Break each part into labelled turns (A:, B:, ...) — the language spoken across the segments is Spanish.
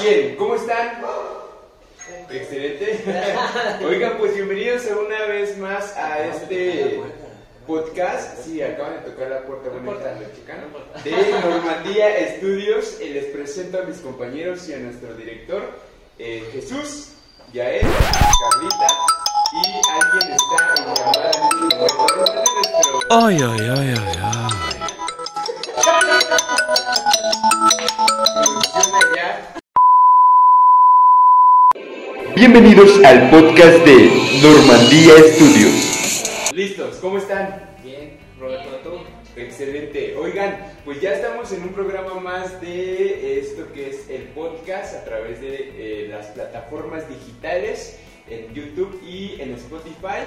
A: Bien, ¿cómo están? Excelente. Oigan, pues bienvenidos una vez más a este podcast. Sí, acaban de tocar la puerta bonita de Normandía Estudios. Eh, Les presento a mis compañeros y a nuestro director, eh, Jesús, Yael, Carlita y alguien está en llamada
B: Ay, ay, ay, ay, ay.
C: Bienvenidos al podcast de Normandía Estudios.
A: Listos, ¿cómo están?
D: Bien, Roberto.
A: Excelente. Oigan, pues ya estamos en un programa más de esto que es el podcast a través de eh, las plataformas digitales en YouTube y en Spotify.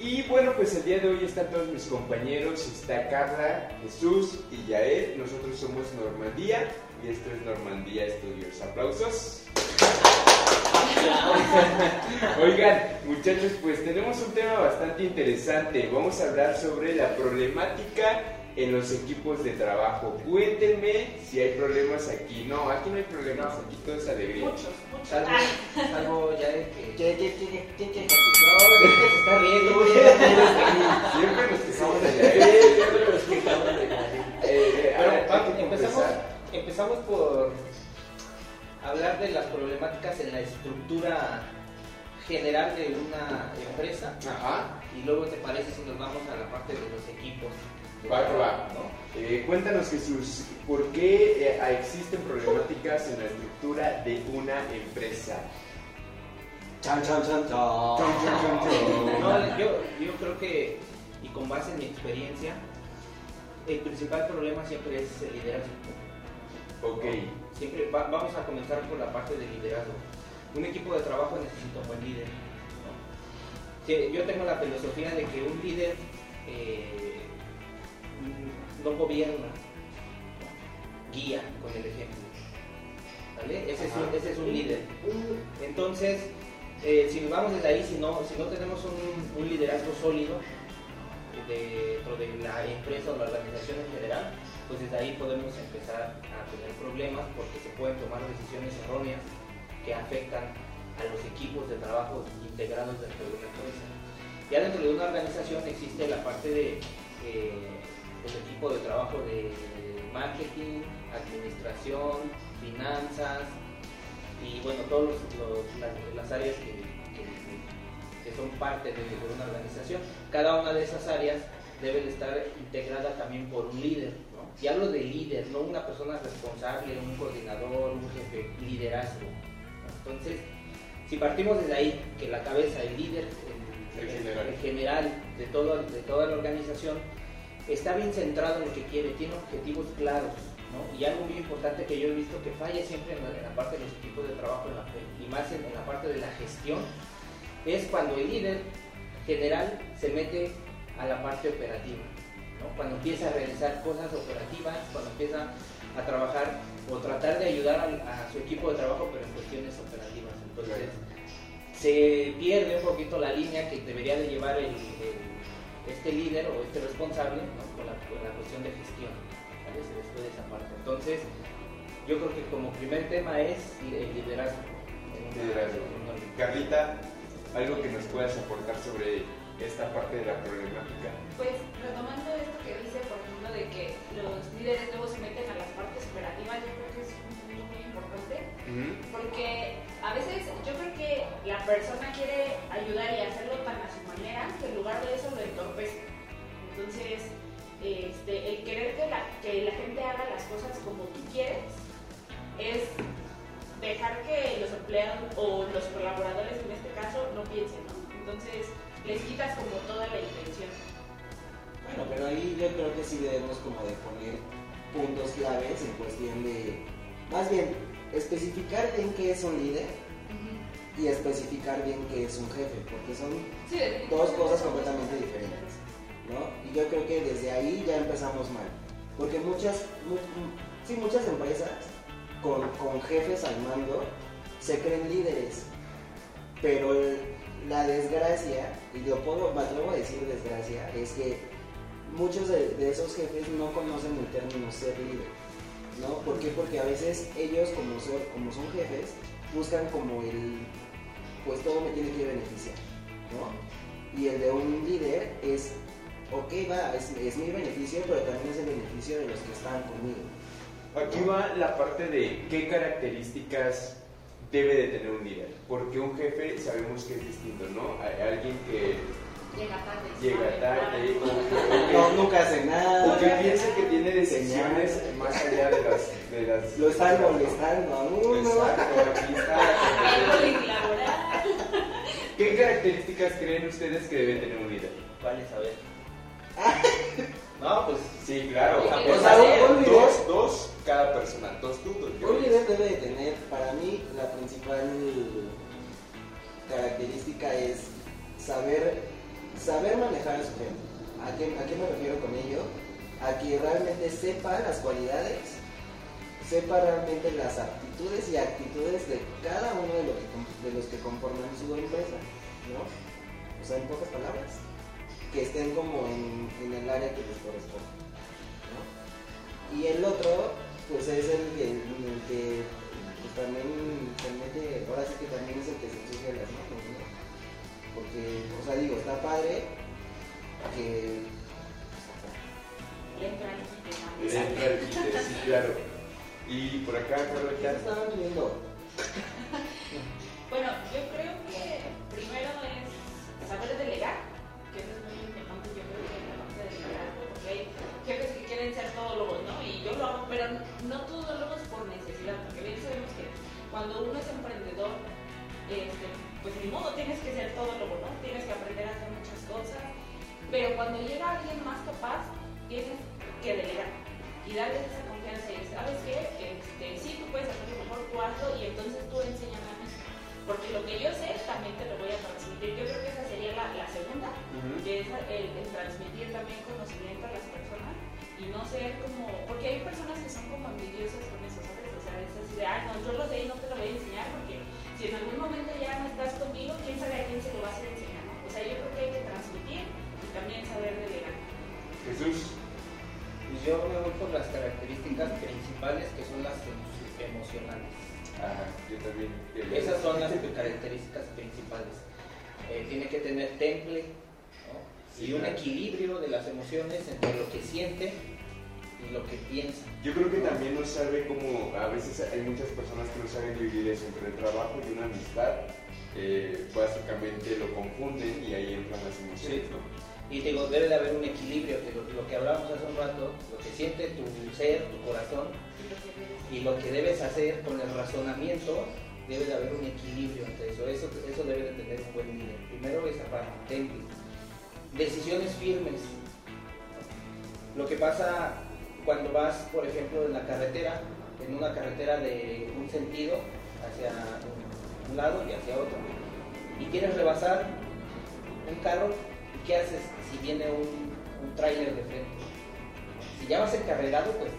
A: Y bueno, pues el día de hoy están todos mis compañeros, está Carla, Jesús y Yael. Nosotros somos Normandía y esto es Normandía Studios. Aplausos. Oigan, muchachos, pues tenemos un tema bastante interesante. Vamos a hablar sobre la problemática en los equipos de trabajo. Cuéntenme si hay problemas aquí. No, aquí no hay problemas, aquí todo es alegría.
E: Muchos, muchos.
D: Salvo,
E: Ay,
D: salvo ya de que... No, es que se está riendo, güey.
A: Siempre nos quejamos de
D: Sí,
A: Yael.
D: siempre nos quejamos de la-
A: Eh,
D: Pero
A: ahora,
D: vamos,
A: hay que
D: empezamos. Empezamos por hablar de las problemáticas en la estructura general de una empresa
A: Ajá,
D: y luego te parece si nos vamos a la parte de los equipos.
A: Va que va.
D: ¿no?
A: Eh, cuéntanos Jesús, ¿por qué eh, existen problemáticas en la estructura de una empresa?
E: Chan, chan, chan, chan.
D: No, yo, yo creo que, y con base en mi experiencia, el principal problema siempre es el liderazgo.
A: Ok,
D: Siempre va- vamos a comenzar por la parte del liderazgo. Un equipo de trabajo necesita un buen líder. ¿no? Sí, yo tengo la filosofía de que un líder eh, no gobierna, guía con el ejemplo. ¿vale? Ese, es un, ese es un líder. Entonces, eh, si nos vamos desde ahí, si no, si no tenemos un, un liderazgo sólido dentro de la empresa o la organización en general, pues desde ahí podemos empezar a tener problemas porque se pueden tomar decisiones erróneas que afectan a los equipos de trabajo integrados dentro de una empresa. Ya dentro de una organización existe la parte de eh, el equipo de trabajo de marketing, administración, finanzas y bueno, todas las, las áreas que, que- son parte de, de una organización. Cada una de esas áreas debe de estar integrada también por un líder. Y hablo de líder, no una persona responsable, un coordinador, un jefe, liderazgo. Entonces, si partimos desde ahí, que la cabeza, el líder, el,
A: El
D: el-
A: general.
D: el general de, todo, de toda la organización, está bien centrado en lo que quiere, tiene objetivos claros. ¿no? Y algo muy importante que yo he visto que falla siempre en la, en la parte de los equipos de trabajo en la- y más en, en la parte de la gestión, es cuando el líder general se mete a la parte operativa, ¿no? cuando empieza a realizar cosas operativas, cuando empieza a trabajar o tratar de ayudar a, su equipo de trabajo, pero en cuestiones operativas. Entonces, se pierde un poquito la línea que debería de llevar el, el- este líder o este responsable ¿no? con, la, con la cuestión de gestión. ¿vale? Se descuida esa parte. Entonces, yo creo que como primer tema es el liderazgo. una-
A: Liderazgo. Carlita, algo que nos puedas aportar sobre esta parte de la problemática.
E: Pues retomando esto que dice, por ejemplo, de que los líderes luego se meten a las partes operativas, yo creo que es un punto muy importante, porque a veces yo creo que la persona quiere ayudar y hacerlo tan a su manera que en lugar de eso lo entorpece. Entonces, este, el querer que la, que la gente haga las cosas como tú quieres es dejar que los empleados o los colaboradores en este caso no piensen, ¿no? Entonces les quitas como toda la intención.
F: Bueno, pero ahí yo creo que sí debemos como de poner puntos claves en cuestión de, más bien, especificar bien qué es un líder y especificar bien qué es un jefe, porque son
E: Sí,
F: dos cosas completamente diferentes, ¿no? Y yo creo que desde ahí ya empezamos mal, porque muchas, mu- mu- sí, muchas empresas con, con jefes al mando se creen líderes, pero el- la desgracia, y lo puedo, me atrevo a decir desgracia, es que muchos de, de esos jefes no conocen el término ser líder. ¿no? ¿Por qué? Porque a veces ellos, como son, como son jefes, buscan como el, pues todo me tiene que beneficiar, ¿no? Y el de un líder es, ok, va, es, es mi beneficio, pero también es el beneficio de los que están conmigo.
A: Aquí va la parte de qué características debe de tener un líder. Porque un jefe sabemos que es distinto, ¿no? Hay alguien que
E: Llega tarde.
A: llega tarde
F: No, nunca hace nada.
A: o que piensa que tiene decisiones más allá de las... De las
F: Lo están molestando a uno.
A: ¿Qué características creen ustedes que debe tener un líder?
D: ¿Cuáles? A ver. No, pues
A: Sí, claro.
D: O sea,
F: O sea, un, un líder,
A: Dos, dos, cada persona. Dos tú, dos yo.
F: un líder debe de tener, para mí, la principal característica es saber, saber manejar a su gente. ¿A qué, ¿A qué me refiero con ello? A que realmente sepa las cualidades, sepa realmente las aptitudes y actitudes de cada uno de los de los que conforman su empresa, ¿no? O sea, en pocas palabras, que estén como en, en el área que les corresponde, ¿no? Y el otro, pues es el que, el que pues, también se mete, ahora sí que también es el que se ensucia las manos, ¿no? Porque, o sea, digo, está padre que...
E: Le entra el quite, ¿no?
A: Le entra el quite, sí, claro. Y por acá,
F: Ya
A: ya
F: estaban viendo.
E: Bueno, yo creo que primero es saber delegar, yo lo hago, pero no todólogos por necesidad, porque bien sabemos que cuando uno es emprendedor, este, pues ni modo, tienes que ser todólogo, ¿no? Tienes que aprender a hacer muchas cosas, pero cuando llega alguien más capaz, tienes que delegar y darles esa confianza y sabes qué, este, sí, tú puedes hacerlo mejor tú hazlo y entonces tú enséñame a mí. Porque lo que yo sé también te lo voy a transmitir. Yo creo que esa sería la, la segunda, que es el, el transmitir también conocimiento a las personas y no ser como, porque hay personas que son como envidiosas con eso, ¿sabes? O sea, es así de, ah, no, yo lo sé y no te lo voy a enseñar porque si en algún momento ya no estás conmigo, quién sabe a quién se lo vas a enseñar, ¿no? O sea, yo creo que hay que transmitir y también saber delegar.
A: Jesús.
D: Pues yo me voy por las características principales que son las emo- emocionales.
A: Ajá, yo también.
D: Esas son las características principales. Eh, tiene que tener temple y un equilibrio de las emociones entre lo que siente y lo que piensa.
A: Yo creo que también no sabe cómo, a veces hay muchas personas que no saben dividir eso entre el trabajo y una amistad. Eh, básicamente lo confunden y ahí entran las emociones.
D: Y digo, debe de haber un equilibrio, que lo, lo que hablábamos hace un rato, lo que siente tu ser, tu corazón,
E: Y lo que debes
D: hacer con el razonamiento, debe de haber un equilibrio entre eso. Eso, eso debe de tener un buen líder. Primero esa parte, temple. Decisiones firmes. Lo que pasa cuando vas, por ejemplo, en la carretera, en una carretera de un sentido, hacia un- lado y hacia otro, y quieres rebasar un carro, ¿y qué haces si viene un, un de frente? Si ya vas encarregado, pues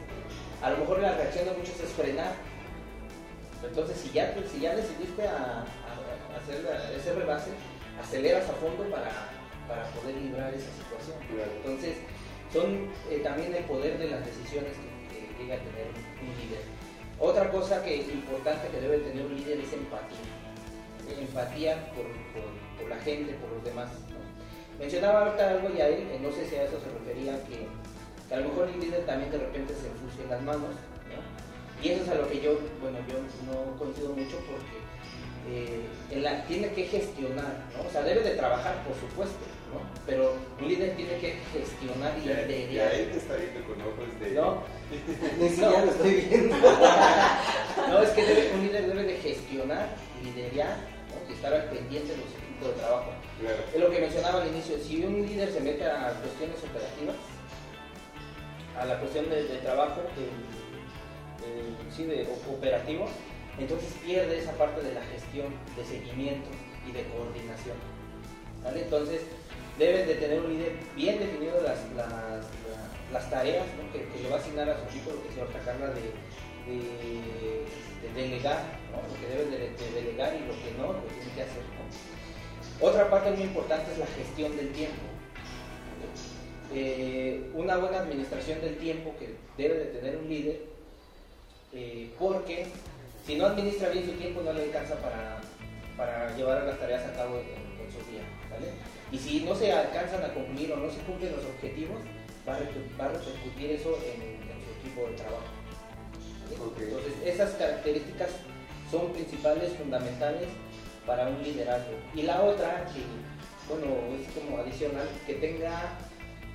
D: a lo mejor la reacción de muchos es frenar. Entonces, si ya, si ya decidiste hacer ese rebase, aceleras a fondo para, para poder librar esa situación. Entonces, son eh, también el poder de las decisiones que, que llega a tener un líder. Otra cosa que es importante que debe tener un líder es empatía. Empatía por, la gente, por los demás. Mencionaba ahorita algo ya él, no sé si a eso se refería, que, que a lo mejor el líder también de repente se ensucia las manos. ¿no? Y eso es a lo que yo, bueno, yo no coincido mucho porque eh, en tiene que gestionar. O sea, debe de trabajar, por supuesto, ¿no? Pero un líder tiene que gestionar y
A: Ya,
D: liderar.
A: ya él te está viendo con ojos de...
D: ¿no?
F: Ni siquiera lo estoy viendo.
D: No, es que debe- un líder debe de gestionar, liderar ¿no? y estar al pendiente de los equipos de trabajo.
A: Claro.
D: Es lo que mencionaba al inicio, si un líder se mete a cuestiones operativas, a la cuestión de, de trabajo, de, de- sí, de operativo, entonces pierde esa parte de la gestión, de seguimiento y de coordinación. ¿vale? Entonces, debe de tener un líder bien definido las, las, la- las tareas que, le va a asignar a su equipo, lo que se ahorita Carla de, de- de delegar, lo que debe de, de delegar y lo que no, lo tiene que hacer. Otra parte muy importante es la gestión del tiempo. Eh, una buena administración del tiempo que debe de tener un líder eh, porque si no administra bien su tiempo no le alcanza para, para llevar las tareas a cabo en, su día. Y si no se alcanzan a concluir o no se cumplen los objetivos, va a, repercutir eso en, en su equipo de trabajo. Entonces, esas características son principales, fundamentales para un liderazgo. Y la otra, que bueno, es como adicional, que tenga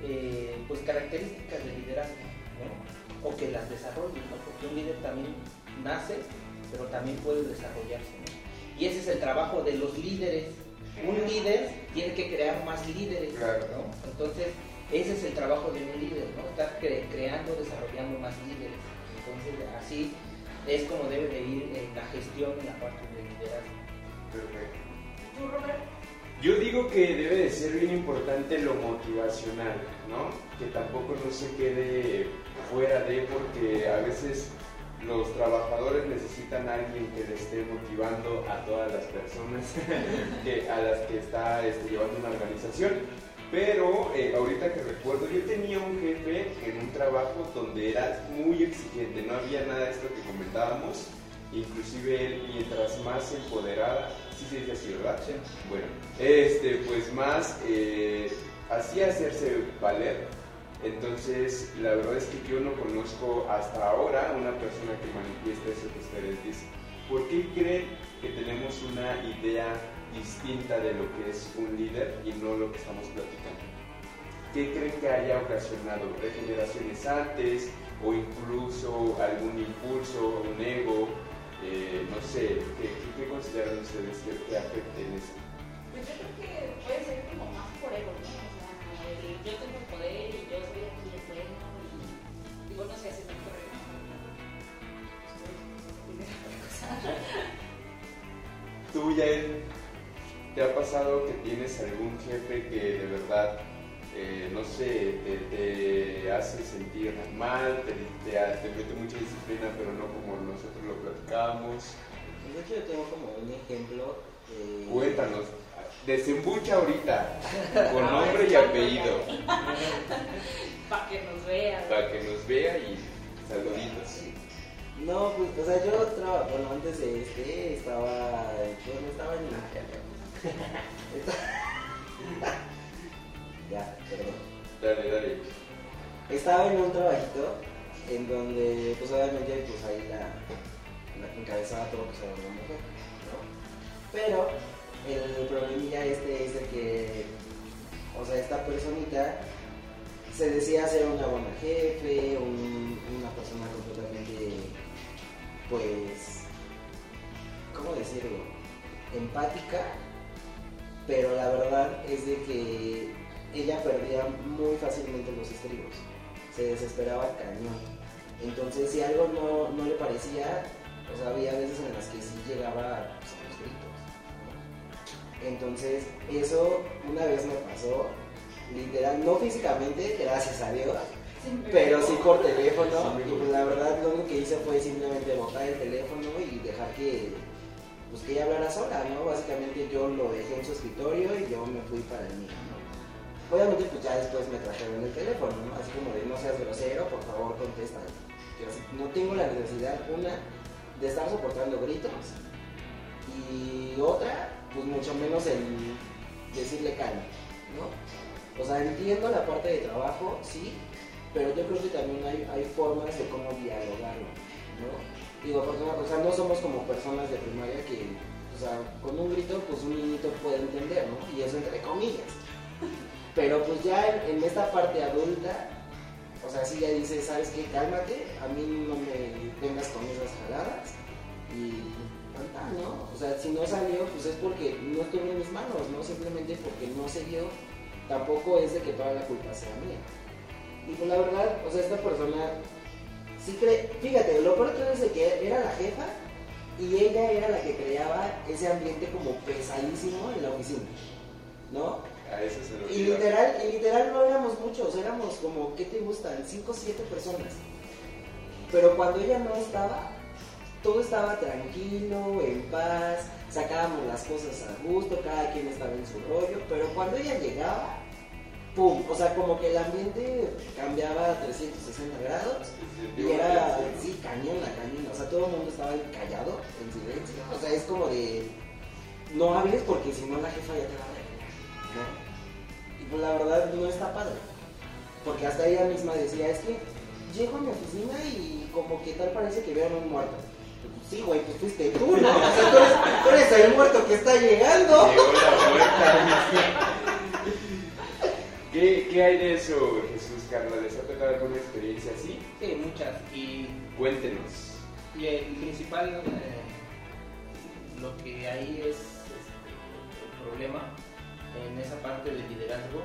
D: eh, pues características de liderazgo, ¿no? O que las desarrolle, ¿no? Porque un líder también nace, pero también puede desarrollarse, ¿no? Y ese es el trabajo de los líderes. Un líder tiene que crear más líderes,
A: Claro.
D: ¿no? Entonces, ese es el trabajo de un líder, ¿no? Estar cre- creando, desarrollando más líderes. Entonces, así es como debe de ir en la gestión en la parte de liderazgo.
A: Perfecto.
E: ¿Tú, Robert?
A: Yo digo que debe de ser bien importante lo motivacional, ¿no? Que tampoco no se quede fuera de, porque a veces los trabajadores necesitan a alguien que les esté motivando a todas las personas que, a las que está este, llevando una organización. Pero eh, ahorita que recuerdo, yo tenía un jefe en un trabajo donde era muy exigente, no había nada de esto que comentábamos, inclusive él mientras más empoderada, sí se dice así, ¿verdad? Bueno, este, pues más eh, hacía hacerse valer. Entonces, la verdad es que yo no conozco hasta ahora una persona que manifiesta eso que ustedes dicen. ¿Por qué creen que tenemos una idea distinta de lo que es un líder y no lo que estamos platicando? ¿Qué creen que haya ocasionado? ¿De generaciones antes o incluso algún impulso, un ego? Eh, no sé, ¿qué, consideran ustedes que, que en eso?
E: Pues yo creo que puede ser como más por ego, ¿no? O sea, yo tengo poder
A: ¿Tú, Yael, te ha pasado que tienes algún jefe que de verdad, eh, no sé, te, te hace sentir mal, te, te, te mete mucha disciplina, pero no como nosotros lo platicamos?
F: De hecho, yo tengo como un ejemplo. eh,
A: Cuéntanos, desembucha ahorita, con nombre y apellido,
E: Para que nos vean.
A: para que nos vea y saluditos.
F: No, pues, o sea, yo traba- bueno, antes de este estaba, bueno, estaba en Esta- ya, perdón.
A: Dale, dale.
F: Estaba en un trabajito en donde, pues obviamente, pues ahí la, la que encabezaba todo, pues era una mujer, ¿no? Pero el problemilla este es de que, o sea, esta personita se decía ser una buena jefe, un- una persona completamente, pues, ¿cómo decirlo? Empática, pero la verdad es de que ella perdía muy fácilmente los estribos, se desesperaba cañón. Entonces, si algo no, no le parecía, o sea, había veces en las que sí llegaba pues, a los gritos. Entonces, eso una vez me pasó, literal, no físicamente, gracias a Dios, pero sí por teléfono. Y pues la verdad lo único que hice fue simplemente botar el teléfono y dejar que, pues, que ella hablara sola, ¿no? Básicamente yo lo dejé en su escritorio y yo me fui para el mío, ¿no? Obviamente pues ya después me trajeron el teléfono, ¿no? Así como de no seas grosero, por favor contesta. Yo así, no tengo la necesidad, una, de estar soportando gritos y otra, pues mucho menos el decirle calma, ¿no? O sea, entiendo la parte de trabajo, sí, pero yo creo que también hay, hay formas de cómo dialogarlo, ¿no? Digo, porque o sea, no somos como personas de primaria que, o sea, con un grito, pues un niñito puede entender, ¿no? Y eso entre comillas. Pero pues ya en, esta parte adulta, o sea, sí ya dices, ¿sabes qué? Cálmate, a mí no me vengas con esas jaladas y tanta, ¿no? O sea, si no salió, pues es porque no estuvo en mis manos, ¿no? Simplemente porque no se dio, tampoco es de que toda la culpa sea mía. Y pues la verdad, o sea, esta persona sí cree, fíjate, lo peor todo es de que era la jefa y ella era la que creaba ese ambiente como pesadísimo en la oficina, ¿no?
A: A eso se lo
F: Y literal, y literal no éramos muchos, éramos como, ¿qué te gustan? 5 o 7 personas. Pero cuando ella no estaba, todo estaba tranquilo, en paz, sacábamos las cosas a gusto, cada quien estaba en su rollo, pero cuando ella llegaba, pum, o sea, como que el ambiente cambiaba a 360 grados y era, sí, cañón la cañón, o sea, todo el mundo estaba callado, en silencio, o sea, es como de, no hables porque si no la jefa ya te va a regañar, ¿no? Y pues la verdad no está padre, porque hasta ella misma decía, es que llego a mi oficina y como que tal parece que vieron un muerto. Pues, Sí, güey, pues fuiste tú, ¿no? O sea, tú eres, tú eres el muerto que está llegando.
A: Llegó la muerta. ¿Qué, ¿Qué hay de eso, Jesús Carla? ¿Les ha tocado alguna experiencia así?
D: Sí, muchas. Y,
A: Cuéntenos.
D: y el principal, eh, lo que ahí es este, el problema en esa parte del liderazgo,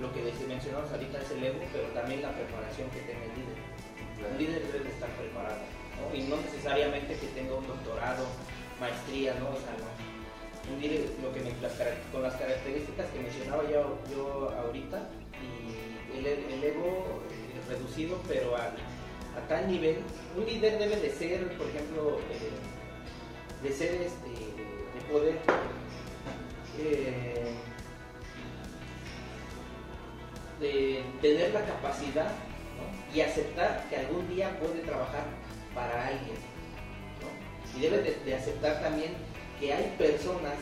D: lo que mencionamos ahorita es el ego, pero también la preparación que tenga el líder. Un líder debe de estar preparado, ¿no? Y no necesariamente que tenga un doctorado, maestría, ¿no? O sea, no. Un líder, lo que me, las con las características que mencionaba yo, ahorita, y el, ego reducido, pero a, tal nivel, un líder debe de ser, por ejemplo, eh, de ser este, de poder eh, de tener la capacidad y aceptar que algún día puede trabajar para alguien. ¿no? Y debe de, de aceptar también que hay personas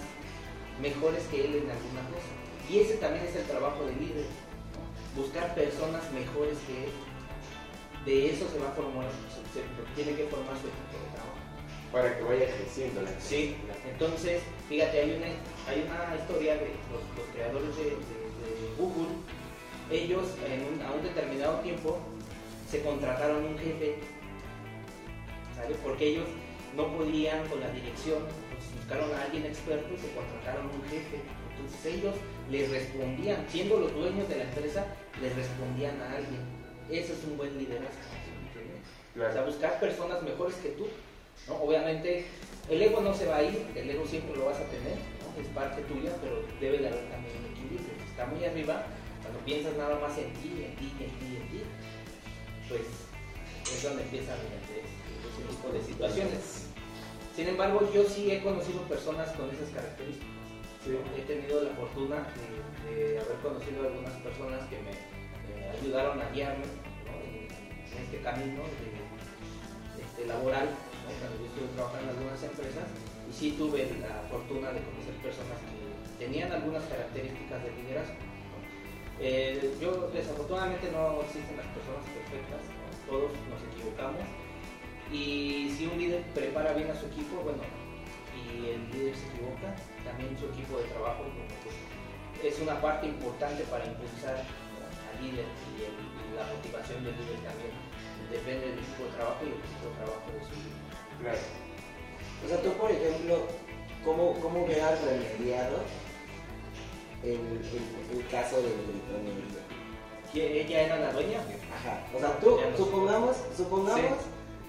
D: mejores que él en alguna cosa. Y ese también es el trabajo del líder. ¿no? Buscar personas mejores que él. De eso se va a formar, se, se tiene que formar su equipo de trabajo.
A: Para que vaya creciendo la
D: Sí, entonces, fíjate, hay una, hay una historia de los, los creadores de, de- de Google. Ellos, en un- a un determinado tiempo, se contrataron un jefe, ¿sale? Porque ellos no podían con la dirección, buscaron a alguien experto y se contrataron un jefe. Entonces ellos les respondían, siendo los dueños de la empresa, les respondían a alguien. Eso es un buen liderazgo. ¿entiendes? O sea,
A: Claro.
D: buscar personas mejores que tú. ¿no? Obviamente, el ego no se va a ir, el ego siempre lo vas a tener, ¿no? es parte tuya, pero debe de haber también un equilibrio. Si está muy arriba, cuando piensas nada más en ti, en ti, en ti, en ti, pues es donde empiezan ese, ese tipo de situaciones. Sin embargo, yo sí he conocido personas con esas características.
A: Sí.
D: He tenido la fortuna de, de haber conocido algunas personas que me, ayudaron a guiarme ¿no? en, en este camino de, este, laboral, ¿no? cuando yo estuve trabajando en algunas empresas, y sí tuve la fortuna de conocer personas que tenían algunas características de liderazgo. Eh, yo desafortunadamente no existen las personas perfectas, ¿no? todos nos equivocamos, y si un líder prepara bien a su equipo, bueno, y el líder se equivoca, también su equipo de trabajo pues, es una parte importante para impulsar al líder y, el- y la motivación del líder también depende del equipo de trabajo y el equipo de trabajo de su líder.
A: Claro.
F: O sea, tú, por ejemplo, ¿cómo, cómo remediado el, el, el caso del gritonería?
D: ¿Que ¿Ella era la dueña?
F: Ajá. O sea, tú, supongamos, supongamos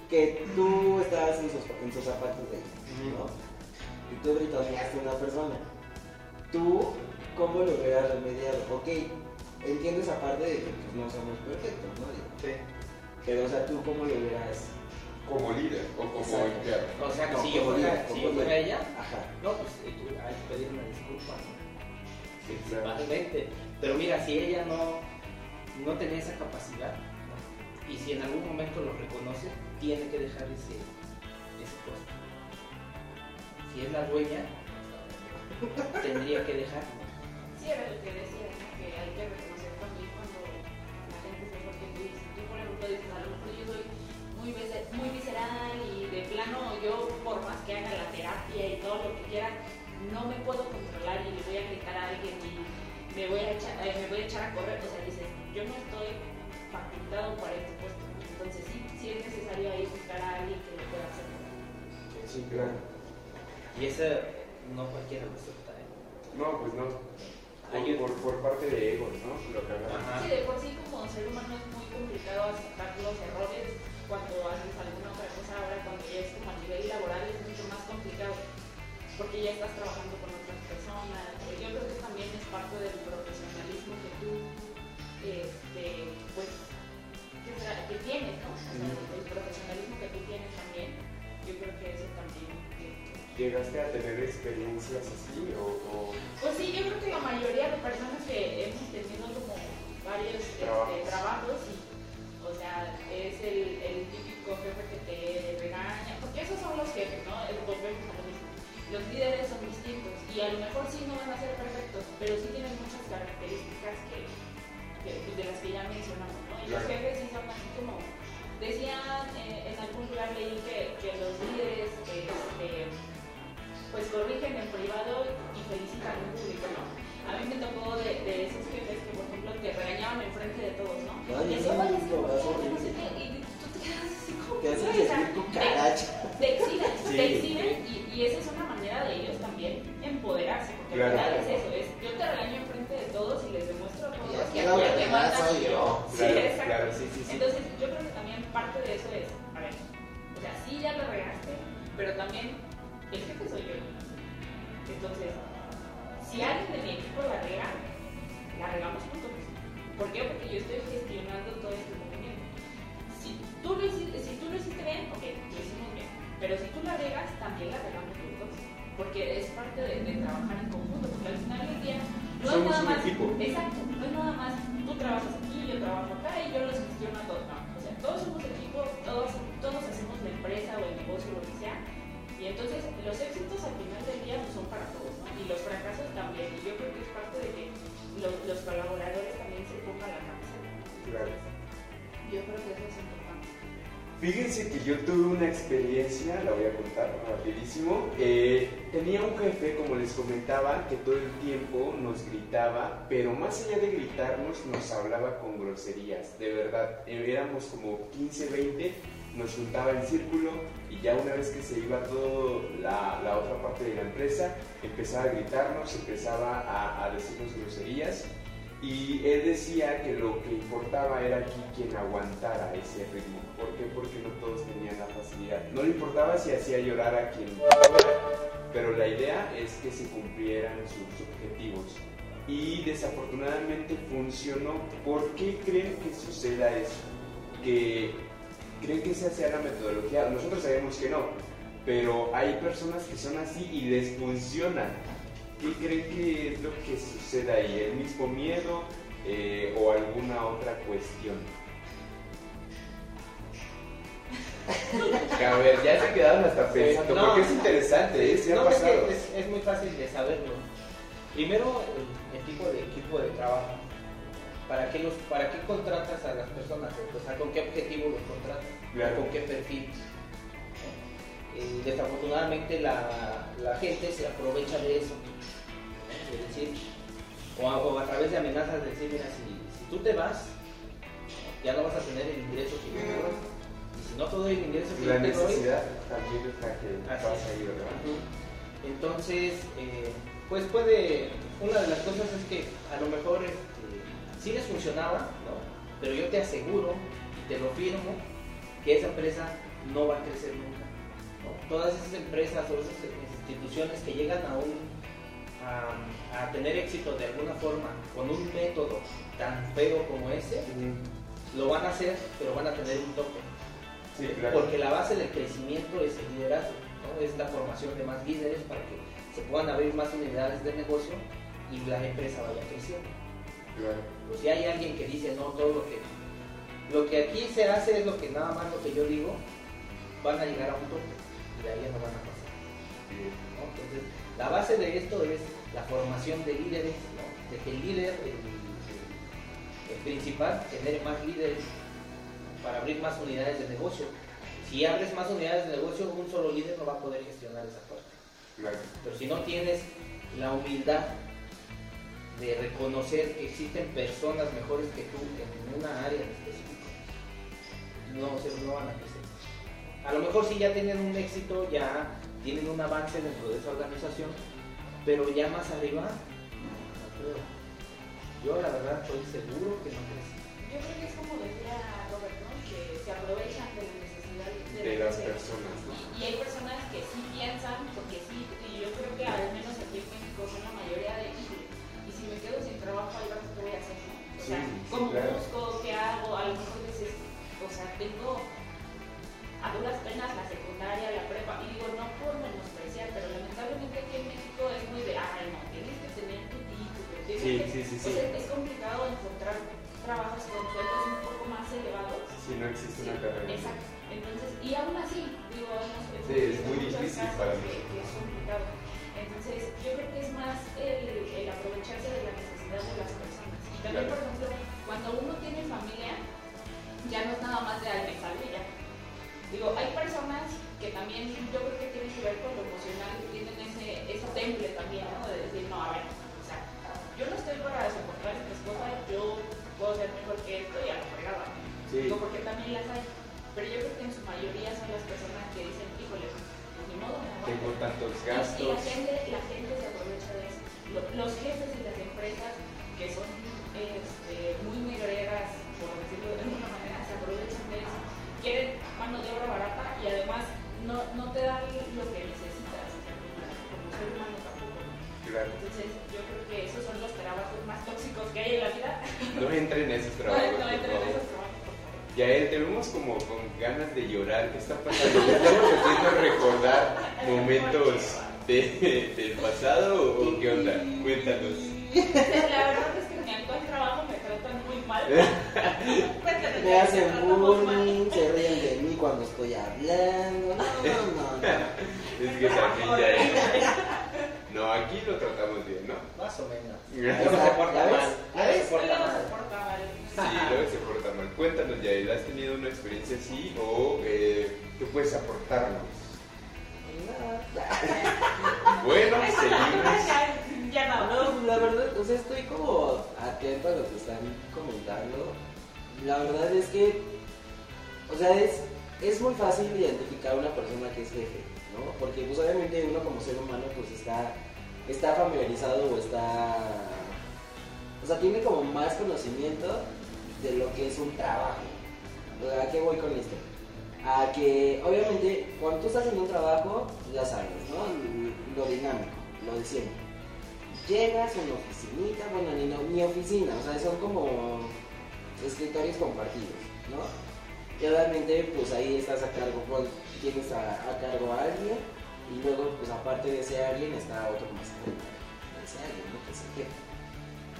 F: que tú estabas en sus, en sus zapatos de ella, ¿no? Y tú gritoneaste a una persona. Tú, ¿cómo lo hubieras remediado? Ok, entiendo esa parte de que pues, no somos perfectos, ¿no?
A: Sí.
F: Pero, o sea, tú, ¿cómo lo hubieras...?
A: Como líder o como
F: Exacto.
A: empleado.
D: O sea, que
F: No,
D: si yo fuera,
F: líder,
D: si
F: como
D: yo fuera ella,
F: Ajá.
D: no, pues eh, tú hay que pedir una disculpa.
A: Sí.
D: Pero mira, si ella no, no tenía esa capacidad. Y si en algún momento lo reconoce, tiene que dejar ese, ese puesto. Si es la dueña, tendría que dejar. ¿no?
E: Sí, era lo que decía, que hay que reconocer también cuando la gente se porque tú dices, tú por ejemplo dices, a lo mejor yo soy muy, muy visceral y de plano yo por más que haga la terapia y todo lo que quiera, no me puedo controlar y le voy a gritar a alguien y me voy a echar, eh, me voy a, echar a correr, o sea, dices, yo no estoy facultado para este puesto, entonces sí, sí es necesario ahí buscar a alguien que lo pueda hacer.
A: Sí, claro.
D: Y ese no cualquiera lo acepta. ¿eh?
A: No, pues no. Por, por, por parte de egos, ¿no? Lo que.
E: Sí, de por sí como ser humano es muy complicado aceptar los errores cuando haces alguna otra cosa. Ahora cuando ya es como a nivel laboral es mucho más complicado porque ya estás trabajando con otras personas. Yo creo que también es parte del profesionalismo que tú, este, que, tienes, ¿no? O sea, el profesionalismo que tú tienes también. Yo creo que eso también
A: llegaste a tener experiencias así o, o
E: Pues sí, yo creo que la mayoría de personas que hemos tenido como varios este,
A: Trabajos.
E: y, o sea, es el, el típico jefe que te regaña, porque esos son los jefes, ¿no? Volvemos a lo mismo. Los líderes son distintos y a lo mejor sí no van a ser perfectos, pero sí tienen muchas características que, que, pues, de las que ya mencionamos, ¿no? Y los jefes decían eh, en algún lugar leí que, que los líderes, este, pues corrigen en privado y felicitan en público, ¿no? A mí me tocó de, de esos jefes que, por ejemplo, te regañaban en frente de todos, ¿no?
F: Ay,
E: Y
F: sí,
E: eso, "Oye, es que
F: vas a
E: no sé qué", y tú te quedas así como,
F: Te hacen
E: "Güey, o sea,
F: sentir
E: te- exhiben,
A: Sí.
E: te exhiben y, y esa es una manera de ellos también empoderarse, porque
A: Claro.
E: al final es eso, es yo te regaño en frente de todos y les demuestro a todos
F: Y aquí
E: que
F: la
E: aquí el que
F: verdad
E: manda
F: soy yo.
E: Sí,
A: Claro,
E: exacto.
A: claro, sí, sí, sí.
E: Entonces yo creo parte de eso es, a ver, o sea, sí ya lo regaste, pero también el jefe soy yo. Entonces, si alguien de mi equipo la rega, la regamos juntos. ¿Por qué? Porque yo estoy gestionando todo este movimiento. Si tú lo hiciste, si tú lo hiciste bien, ok, lo hicimos bien. Pero si tú la regas, también la regamos juntos. Porque es parte de, de trabajar en conjunto. Porque al final del día no es nada más.
A: equipo.
E: Exacto, no es nada más tú trabajas aquí, yo trabajo acá y yo los gestiono a todos. No, todos somos equipo, todos, todos hacemos la empresa o el negocio, lo que sea. Y entonces los éxitos al final del día pues, son para todos, ¿no? Y los fracasos también. Y yo creo que es parte de que los, los colaboradores también se pongan la camiseta.
A: claro.
E: Yo creo que eso es importante.
A: Fíjense que yo tuve una experiencia, la voy a contar rapidísimo. Eh, tenía un jefe, como les comentaba, que todo el tiempo nos gritaba, pero más allá de gritarnos, nos hablaba con groserías. De verdad, eh, éramos como 15, 20, nos juntaba en círculo y ya una vez que se iba toda la, otra parte de la empresa, empezaba a gritarnos, empezaba a decirnos groserías. Y él decía que lo que importaba era aquí quien aguantara ese ritmo. ¿Por qué? Porque no todos tenían la facilidad. No le importaba si hacía llorar a quien pero la idea es que se cumplieran sus objetivos. Y desafortunadamente funcionó. ¿Por qué creen que suceda eso? Que creen que esa sea la metodología. Nosotros sabemos que no, pero hay personas que son así y les funciona. ¿Qué creen que es lo que sucede ahí? ¿El mismo miedo eh, o alguna otra cuestión? A ver, ya se quedaron hasta pensando,
D: No.
A: porque es interesante, ¿eh? Sí ha
D: no, es,
A: pasado.
D: que es, es muy fácil de saberlo. Primero, el, el tipo de equipo de trabajo. ¿Para qué, los, ¿Para qué contratas a las personas? O sea, ¿con qué objetivo los contratas?
A: Claro.
D: ¿Con qué perfil? Eh, desafortunadamente la, la gente se aprovecha de eso. ¿no? Es decir, o a, o a través de amenazas de decir, mira, si, si tú te vas, ya no vas a tener el ingreso que yo te doy. Y si no te doy el ingreso que
A: La
D: yo te doy,
A: necesidad también es la que pasa ahí, ¿verdad?
D: Entonces, eh, pues puede, una de las cosas es que a lo mejor este, sí les funcionaba, ¿no? Pero yo te aseguro y te lo firmo que esa empresa no va a crecer nunca. Todas esas empresas o esas instituciones que llegan a un a, a tener éxito de alguna forma con un método tan feo como ese, lo van a hacer, pero van a tener un tope.
A: Sí, claro.
D: Porque la base del crecimiento es el liderazgo, ¿no? es la formación de más líderes para que se puedan abrir más unidades de negocio y la empresa vaya creciendo.
A: Claro.
D: Pues si hay alguien que dice no, todo lo que lo que aquí se hace es lo que nada más lo que yo digo, van a llegar a un tope y de ahí ya no van a pasar. Entonces, la base de esto es la formación de líderes, ¿no? de que el líder, el, principal, genere más líderes para abrir más unidades de negocio. Si abres más unidades de negocio, un solo líder no va a poder gestionar esa parte.
A: Claro.
D: Pero si no tienes la humildad de reconocer que existen personas mejores que tú en una área en específico, no, se- no van a crecer. A lo mejor sí ya tienen un éxito, ya tienen un avance dentro de esa organización, pero ya más arriba, no creo. Yo la verdad estoy seguro que no crece.
E: Yo creo que es como decía Robert, ¿no? Que se aprovechan de la necesidad de,
A: De las personas, ¿no?
E: Y, hay personas que sí piensan, porque sí, y yo creo que al menos aquí en México son la mayoría de híjole, y si me quedo sin trabajo, rato qué voy a hacer, ¿no? O sea,
A: Sí, sí,
E: ¿cómo
A: claro.
E: busco? ¿Qué hago? A lo mejor dices, o sea, tengo a duras penas la secundaria, la prepa, y digo, no por menospreciar, pero lamentablemente
A: aquí en
E: México es muy de, ay, no, tienes que tener tu título, tienes que...
A: Sí,
E: sí, sí. Es complicado encontrar trabajos con sueldos un poco más elevados.
A: Si no existe una carrera.
E: Exacto. Entonces, y aún así, digo, no sé,
A: sí, es muy difícil para mí.
E: Que, es complicado. Entonces, yo creo que es más el, aprovecharse de la necesidad de las personas. Y también, por ejemplo, cuando uno tiene familia, ya no es nada más de al me ya Digo, hay personas que también yo creo que tienen que ver con lo emocional, que tienen ese, ese temple también, ¿no? De decir, no, a ver, o sea, yo no estoy para soportar estas cosas, yo puedo ser mejor que esto y a la fregada. ¿no?
A: Sí.
E: Digo, porque también las hay. Pero yo creo que en su mayoría son las personas que dicen, híjole, pues ni modo, aguanto".
A: Tengo tantos
E: Y- Y la
A: gastos.
E: gente, la gente se aprovecha de eso. Lo- Los jefes y las empresas que son este, muy negreras, por decirlo de alguna manera, se aprovechan de eso. Quieren mano de obra barata y además no, no te dan lo que necesitas, como, ser humano tampoco.
A: Claro.
E: Entonces yo creo que esos son los trabajos más tóxicos que hay en la vida.
A: No entren en esos
E: No,
A: trabajos.
E: no
A: por
E: entren en esos trabajos, por favor.
A: Yael, te vemos como con ganas de llorar. ¿Qué está pasando? ¿Te estamos haciendo recordar momentos de- del pasado o qué onda? Cuéntanos.
E: La verdad es que me tratan muy mal.
F: Me
E: ya,
F: hacen bullying, se ríen de mí cuando estoy hablando. No, no, no.
A: Es que también Yael. No, aquí lo tratamos bien, ¿no?
D: Más o menos.
A: Sí,
D: Luego se
F: ¿Ya
D: porta mal.
F: ¿Ya
D: Luego se porta mal.
E: mal.
A: luego se porta mal. Cuéntanos, Yael, ¿has tenido una experiencia así o eh, qué puedes aportarnos? Bueno, seguimos.
E: No.
F: Pues, la verdad, o sea, estoy como atento a lo que están comentando. La verdad es que, o sea, es, es muy fácil identificar a una persona que es jefe, ¿no? Porque pues obviamente uno como ser humano pues está, está familiarizado o está, o sea, tiene como más conocimiento de lo que es un trabajo. O ¿A qué voy con esto? A que obviamente cuando tú estás en un trabajo, ya sabes, ¿no? Lo dinámico, lo de siempre llegas a una oficinita, bueno, ni, no- ni oficina, o sea, son como escritorios compartidos, ¿no? Y obviamente, pues ahí estás a cargo, con- tienes a, a cargo a alguien, y luego, pues aparte de ese alguien, está otro más de ese alguien, ¿no? Que es el jefe.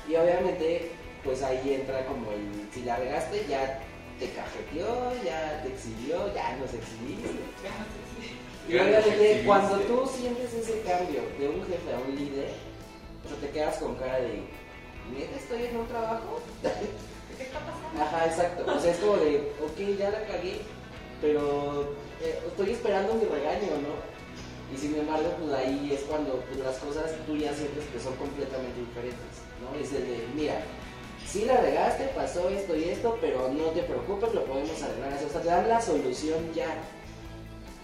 F: Y obviamente, pues ahí entra como el, si la regaste, ya te cajeteó, ya te exhibió, ya nos exhibiste. Y
A: Ya nos
F: obviamente cuando tú sientes ese cambio de un jefe a un líder, o sea, te quedas con cara de, ¿neta estoy en un trabajo?
E: ¿Qué está pasando?
F: Ajá, exacto. O sea, es como de, ok, ya la cagué, pero eh, estoy esperando mi regaño, ¿no? Y sin embargo, pues ahí es cuando pues, las cosas tú ya sientes que son completamente diferentes, ¿no? Es el de, mira, sí la regaste, pasó esto y esto, pero no te preocupes, lo podemos arreglar. O sea, te dan la solución ya.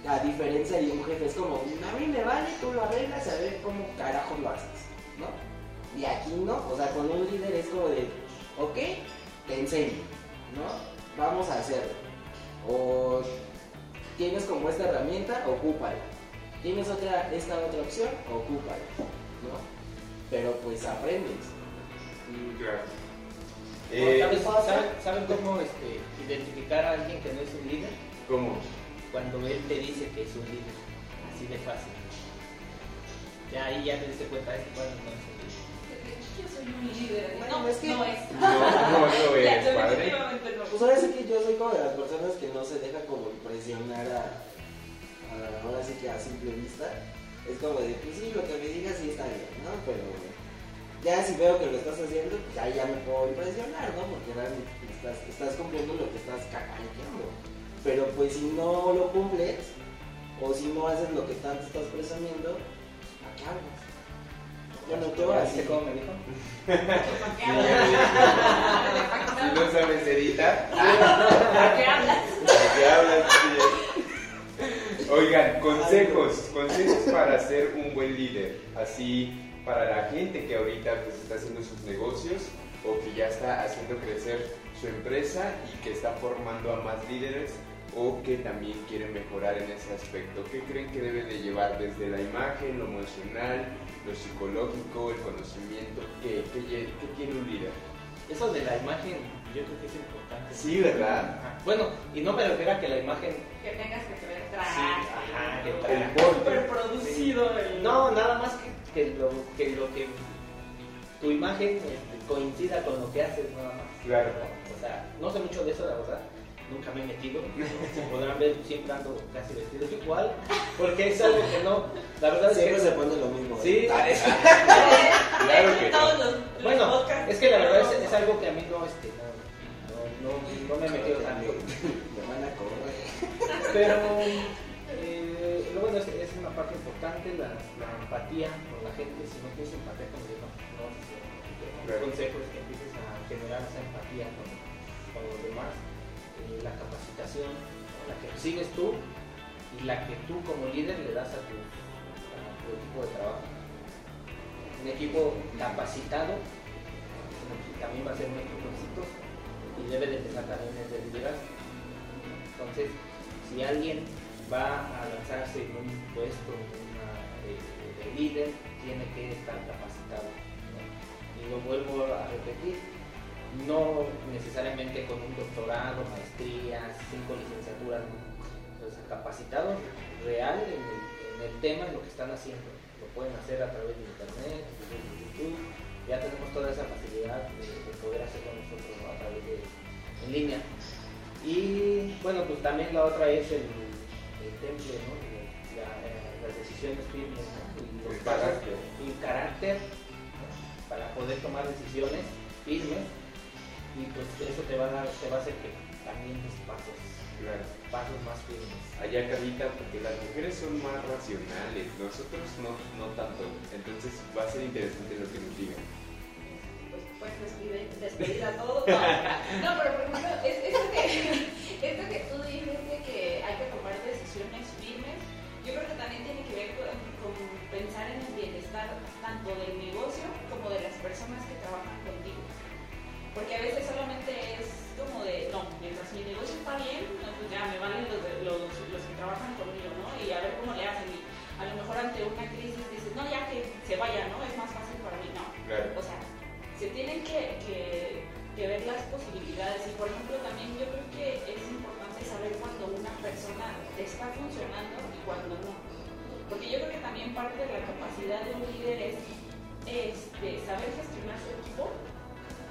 F: A diferencia de un jefe, es como, a mí me vale, tú lo arreglas, a ver cómo carajo lo haces, ¿no? Y aquí no, o sea, con un líder es como de, ok, te enseño, ¿no? Vamos a hacerlo. O tienes como esta herramienta, ocúpala. Tienes otra, esta otra opción, ocúpala, ¿no? Pero pues aprendes.
D: O,
A: Eh,
D: ¿sabes- ¿Saben, saben cómo este, identificar a alguien que no es un líder?
A: ¿Cómo?
D: Cuando él te dice que es un líder. Así de fácil. Ya ahí ya te diste cuenta de que bueno, es líder.
E: Yo soy un líder.
F: Bueno,
E: no,
F: es que-
E: no es.
A: No, no lo
E: Ya,
A: eres, padre.
F: Pues ahora sí que yo soy como de las personas que no se deja como impresionar a, a- ahora sí que a simple vista. Es como de, pues sí, lo que me digas sí está bien, ¿no? Pero ya si veo que lo estás haciendo, pues ahí ya me puedo impresionar, ¿no? Porque realmente estás, estás cumpliendo lo que estás cacareando. Pero pues si no lo cumples, o si no haces lo que tanto estás presumiendo. Bueno,
A: no sabes editar,
E: ¿Para qué hablas?
A: ¿de qué hablas? Oigan, consejos, consejos para ser un buen líder. Así para la gente que ahorita pues, está haciendo sus negocios o que ya está haciendo crecer su empresa y que está formando a más líderes o que también quiere mejorar en ese aspecto. ¿Qué creen que debe de llevar desde la imagen, lo emocional, lo psicológico, el conocimiento? ¿Qué, qué, qué tiene un líder?
D: Eso de la imagen, yo creo que es importante.
A: Sí, ¿verdad?
D: Ajá. Bueno, y no me refiero a que la imagen.
E: Que tengas que ver
D: Sí,
E: traje.
D: ajá, que
A: El
D: traje.
A: porte.
E: Super producido. el-
D: No, nada más que, que lo, que lo que tu imagen este, coincida con lo que haces nada más.
A: Claro.
D: O sea, no sé mucho de eso, la verdad. Nunca me he metido. Como podrán ver, siempre ando casi vestido igual. Porque es algo que no. La verdad es
F: Siempre
D: que.
F: se pone lo mismo.
D: Sí,
A: Claro que no.
D: Bueno, es que la verdad es, es algo que a mí no, este, no, no, no, no me he metido tanto.
F: Me van a correr.
D: Pero eh, lo bueno es, es una parte importante, la, la empatía con la gente. Si no tienes empatía con ellos, no, no vas a hacer. Un
A: Claro.
D: consejo es que empieces a generar esa empatía con, con los demás. La capacitación, la que sigues tú y la que tú como líder le das a tu, equipo de trabajo. Un equipo capacitado también va a ser un equipo exitoso y debe de empezar también desde el liderazgo. Entonces, si alguien va a lanzarse en un puesto eh, de líder, tiene que estar capacitado. Y lo vuelvo a repetir, no necesariamente con un doctorado, maestrías, cinco licenciaturas, ¿no? Entonces, capacitados real en el, en el tema, en lo que están haciendo. Lo pueden hacer a través de internet, de YouTube, ya tenemos toda esa facilidad de, de poder hacerlo nosotros ¿no? a través de en línea. Y bueno, pues también la otra es el, el temple, ¿no? La- eh, las decisiones firmes, ¿no? Y los
A: El carácter.
D: carácter para poder tomar decisiones firmes y pues eso te va a dar, te va a hacer que también des pasos,
A: Claro.
D: pasos más firmes.
A: Allá Carlita, porque las mujeres son más racionales, nosotros no, no tanto. Entonces va a ser interesante lo que nos digan.
E: pues, pues despedir, despedir a todos. No, no, pero por ejemplo, es, esto, que, esto que tú dices de que hay que tomar decisiones firmes, yo creo que también tiene que ver con, con pensar en el bienestar tanto del negocio como de las personas que trabajan contigo. Porque a veces solamente es como de, no, mientras mi negocio está bien, pues ya me valen los, los, los que trabajan conmigo, ¿no? Y a ver cómo le hacen. Y a lo mejor ante una crisis dices, no, ya que se vaya, ¿no? Es más fácil para mí, no.
A: Claro.
E: O sea, se tienen que, que- que ver las posibilidades y por ejemplo también yo creo que es importante saber cuando una persona está funcionando y cuando no. Porque yo creo que también parte de la capacidad de un líder es este, saber gestionar su equipo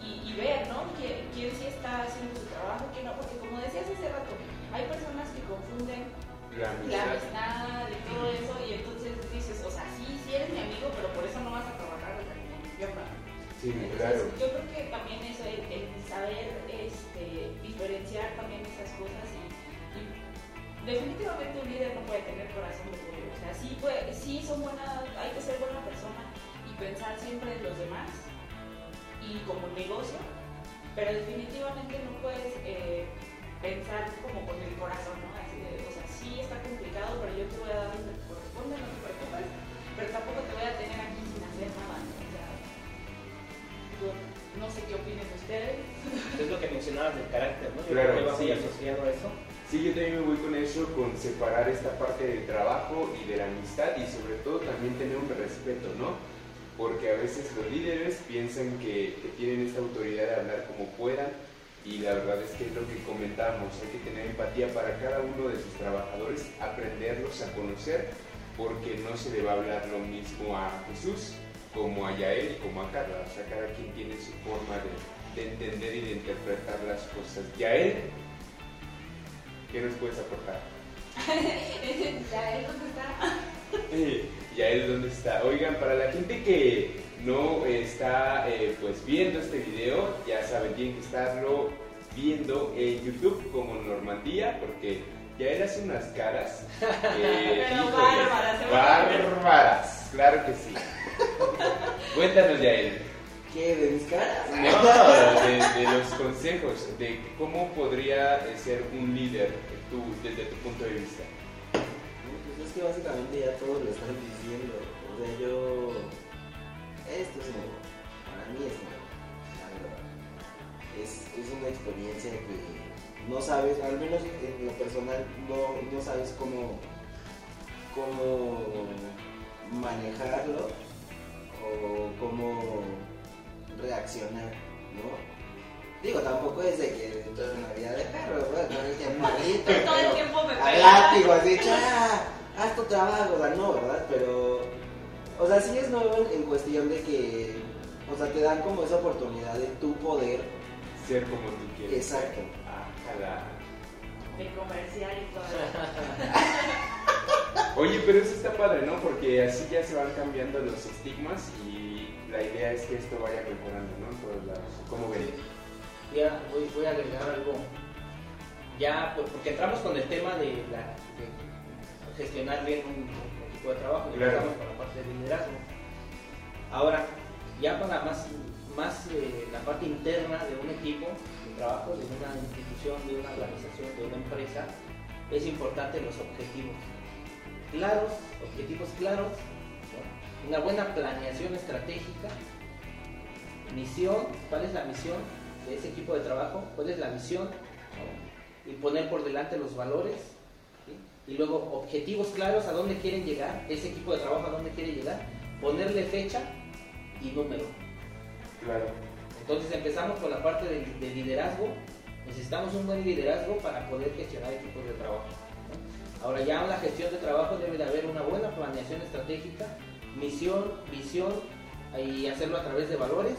E: y, y ver, ¿no? ¿Quién, quién sí está haciendo su trabajo, quién no. Porque como decías hace rato, hay personas que confunden
A: La amistad.
E: y todo eso y entonces dices, o sea, sí, sí eres mi amigo, pero por eso no vas a trabajar yo no.
A: Sí,
E: Entonces,
A: claro.
E: Yo creo que también eso, el, el saber este, diferenciar también esas cosas y, y definitivamente un líder no puede tener corazón de pollo. O sea, sí, puede, sí son buenas, hay que ser buena persona y pensar siempre en los demás y como negocio, pero definitivamente no puedes eh, pensar como con el corazón, ¿no? Así de, o sea, sí está complicado, pero yo te voy a dar lo que te corresponde, no te preocupes, pero tampoco te voy a tener aquí sin hacer nada, ¿no? O sea, yo no sé qué opinen ustedes.
D: Es lo que mencionabas del carácter, ¿no? Yo
A: Claro,
D: creo que va muy
A: sí.
D: asociado a eso.
A: Sí, yo también me voy con eso, con separar esta parte del trabajo y de la amistad y sobre todo también tener un respeto, ¿no? Porque a veces los líderes piensan que, que tienen esta autoridad de hablar como puedan y la verdad es que es lo que comentamos, hay que tener empatía para cada uno de sus trabajadores, aprenderlos a conocer, porque no se le va a hablar lo mismo a Jesús como a Yael y como a Carla, o sea, cada quien tiene su forma de, de entender y de interpretar las cosas. Yael, ¿qué nos puedes aportar?
E: ya, ¿eh? ¿dónde está?
A: Yael, ¿dónde está? Oigan, para la gente que no está eh, pues viendo este video, ya saben, tienen que estarlo viendo en YouTube como Normandía, porque Yael hace unas caras. eh,
E: Pero
A: híjole,
E: bárbaras, ¿eh?
A: Bárbaras, claro que sí. Cuéntanos, Yael.
F: ¿Qué? ¿De mis caras?
A: No, de, de los consejos, de cómo podría ser un líder tú, desde tu punto de vista.
F: Pues es que básicamente ya todos lo están diciendo. O sea, yo. Esto es nuevo. Para mí es nuevo. Es, es una experiencia que no sabes, al menos en lo personal, no, no sabes cómo. cómo manejarlo o cómo reaccionar, ¿no? Digo, tampoco es de que toda una vida de perro, ¿verdad? Todo el tiempo grito,
E: Todo el tiempo me
F: al
E: pega.
F: látigo, así, "Cha, haz tu trabajo, o sea, no, ¿verdad? Pero, o sea, sí es nuevo en, en cuestión de que O sea, te dan como esa oportunidad de tu poder.
A: Ser como tú quieres.
F: Exacto.
A: Ah, ojalá.
E: De comercial y todo.
A: Oye, pero eso está padre, ¿no? Porque así ya se van cambiando los estigmas y la idea es que esto vaya mejorando, ¿no? Lados. ¿Cómo ven?
D: Voy, voy a agregar algo. Ya, pues, porque entramos con el tema de, la, de gestionar bien un, un equipo de trabajo, y
A: Claro.
D: empezamos con la parte de liderazgo. Ahora, ya para más, más eh, la parte interna de un equipo de trabajo, de una institución, de una organización, de una empresa, es importante los objetivos. Claros, objetivos claros, una buena planeación estratégica, misión, cuál es la misión de ese equipo de trabajo, cuál es la misión, ¿no? y poner por delante los valores, ¿sí? y luego objetivos claros a dónde quieren llegar, ese equipo de trabajo a dónde quiere llegar, ponerle fecha y número.
A: Claro.
D: Entonces empezamos con la parte de, de liderazgo, necesitamos un buen liderazgo para poder gestionar equipos de trabajo. ¿no? Ahora ya en la gestión de trabajo debe de haber una buena planeación estratégica, misión, visión y hacerlo a través de valores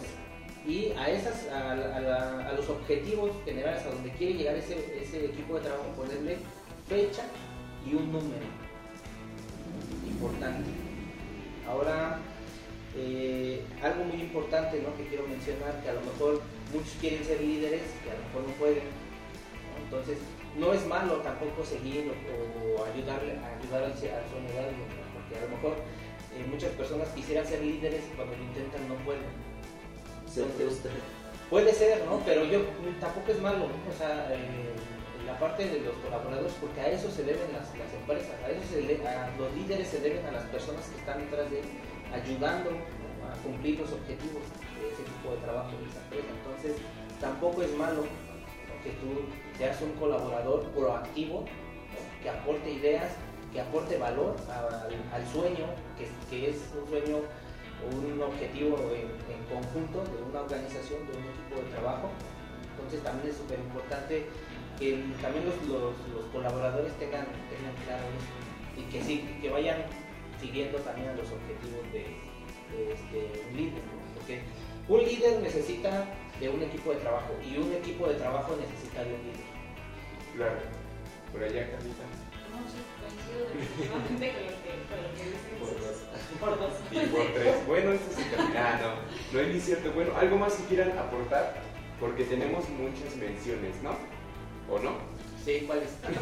D: y a esas a, los objetivos generales a donde quiere llegar ese, ese equipo de trabajo ponerle fecha y un número. Importante. Ahora eh, algo muy importante ¿no? que quiero mencionar que a lo mejor muchos quieren ser líderes que a lo mejor no pueden entonces no es malo tampoco seguir o, o ayudarle ayudar al, porque a lo mejor eh, muchas personas quisieran ser líderes y cuando lo intentan no pueden
F: Se frustra.
D: Puede ser, ¿no? Pero yo tampoco es malo, ¿no? O sea, eh, la parte de los colaboradores, porque a eso se deben las, las empresas, a eso se le- a los líderes se deben a las personas que están detrás de él, ayudando a cumplir los objetivos de ese tipo de trabajo de esa empresa. Entonces, tampoco es malo que tú seas un colaborador proactivo, ¿no? que aporte ideas, que aporte valor al, al sueño, que, que es un sueño un objetivo en, en conjunto de una organización, de un equipo de trabajo. Entonces también es súper importante que también los, los- los colaboradores tengan, tengan claro eso y que, sí, que vayan siguiendo también a los objetivos de, de este, un líder. ¿no? Porque un líder necesita de un equipo de trabajo y un equipo de trabajo necesita de un líder.
A: Claro. Por allá, Carlita.
E: No, sí, coincido definitivamente con lo que, con lo que.
F: Por dos.
A: Y por tres. Bueno, esto se termina. Ah, no. No es ni cierto. Bueno, algo más que quieran aportar. Porque tenemos muchas menciones, ¿no? ¿O no?
D: Sí, ¿cuál es?
A: Tra-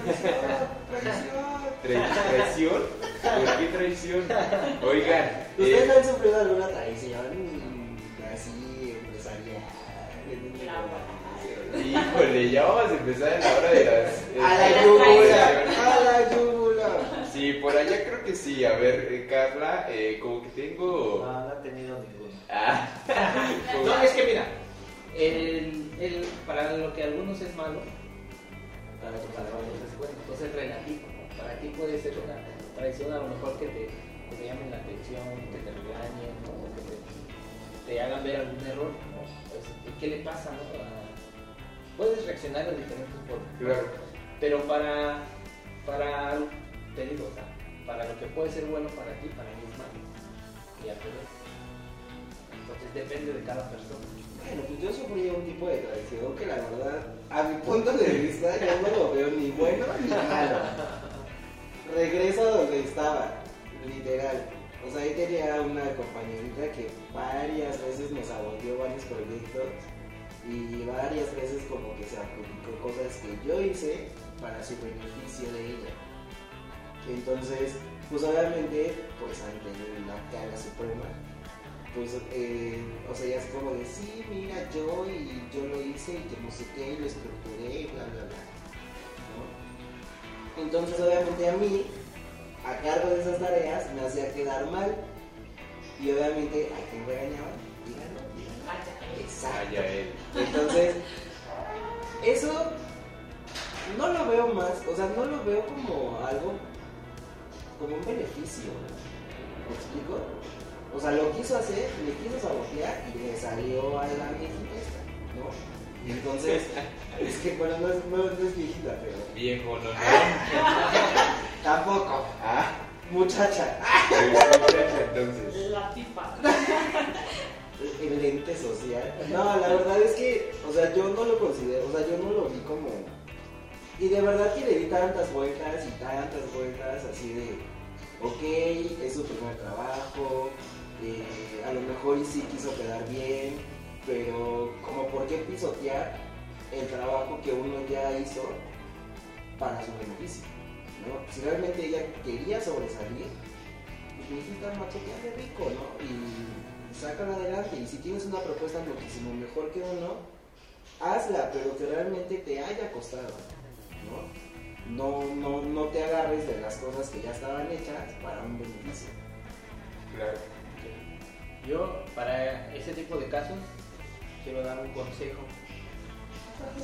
A: ¿Traición? ¿Por qué traición? Oigan.
F: ¿Ustedes
A: eh,
F: han sufrido alguna traición así empresarial?
A: híjole, ya vamos a empezar en la hora de las.
F: A la
A: eh,
F: yugular, a la yugular.
A: Sí, por allá creo que sí. A ver, eh, Carla, eh, como que tengo.
G: No, no he tenido ninguno.
A: Ah,
D: No, es que mira, el, el- para lo que a algunos es malo, para otros, para otros es bueno. Entonces es relativo. Para ti puede ser una traición a lo mejor que te, que te llamen la atención, que te regañen, ¿no? que te, te hagan ver algún error. ¿no? Pues, ¿Qué le pasa? No? A- puedes reaccionar de diferentes formas.
A: Claro.
D: Pero para, para, te para lo que puede ser bueno para ti, para mí es malo. Y al revés. Entonces depende de cada persona.
F: Bueno, pues yo sufrí un tipo de traición que la verdad, a mi punto de vista, yo no lo veo ni bueno ni malo. Regreso a donde estaba, literal. O sea, ahí tenía una compañerita que varias veces me saboteó varios proyectos y varias veces como que se adjudicó cosas que yo hice para su beneficio de ella. Entonces, pues obviamente, pues ante la cara suprema, pues, eh, o sea, ya es como de, sí, mira, yo y yo lo hice y que no sé qué, y lo estructuré y bla, bla, bla. ¿no? Entonces, obviamente a mí, a cargo de esas tareas, me hacía quedar mal. Y obviamente, ¿a quién regañaba? Díganlo, díganlo. Exacto.
A: Vaya él.
F: Entonces, eso no lo veo más, o sea, no lo veo como algo, como un beneficio. ¿Me explico? O sea, lo quiso hacer, le quiso sabotear y le salió a la viejita esta, ¿no? Y entonces, es que bueno, no es, no, no es viejita, pero
A: Viejo, no, no.
F: tampoco.
A: Ah,
F: Muchacha,
A: muchacha, entonces.
E: La pipa.
F: el asistente social. No, la verdad es que, o sea, yo no lo considero, o sea, yo no lo vi como. Y de verdad que le di tantas vueltas y tantas vueltas así de, ok, es su primer trabajo, eh, a lo mejor y sí quiso quedar bien, pero como por qué pisotear el trabajo que uno ya hizo para su beneficio, ¿no? Si realmente ella quería sobresalir, pues mi hijita machetea de rico, ¿no? Y sácala adelante. Y si tienes una propuesta muchísimo mejor que uno, hazla, pero que realmente te haya costado, ¿no? No, no, no te agarres de las cosas que ya estaban hechas para un beneficio.
A: Claro.
D: Yo, para ese tipo de casos, quiero dar un consejo.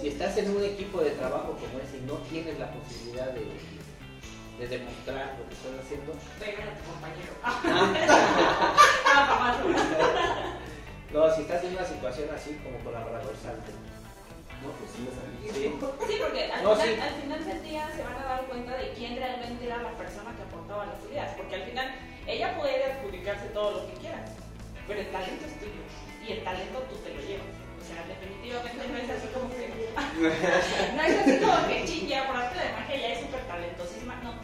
D: Si estás en un equipo de trabajo como ese y no tienes la posibilidad de, de demostrar lo que estás haciendo,
E: Pégale a tu compañero.
D: ah, no, si estás en una situación así como colaborador, salte.
F: No, pues sí me salí.
D: Sí.
E: Sí, porque al,
D: No,
E: final,
D: sí.
E: al final del día se van a dar cuenta de quién realmente era la persona que aportaba las ideas. Porque al final ella puede adjudicarse todo lo que quiera, pero el talento es tuyo y el talento tú te lo llevas. O sea, definitivamente no es así como que. no es así como que chilla, por arte de magia, ella es súper talentosísima. No,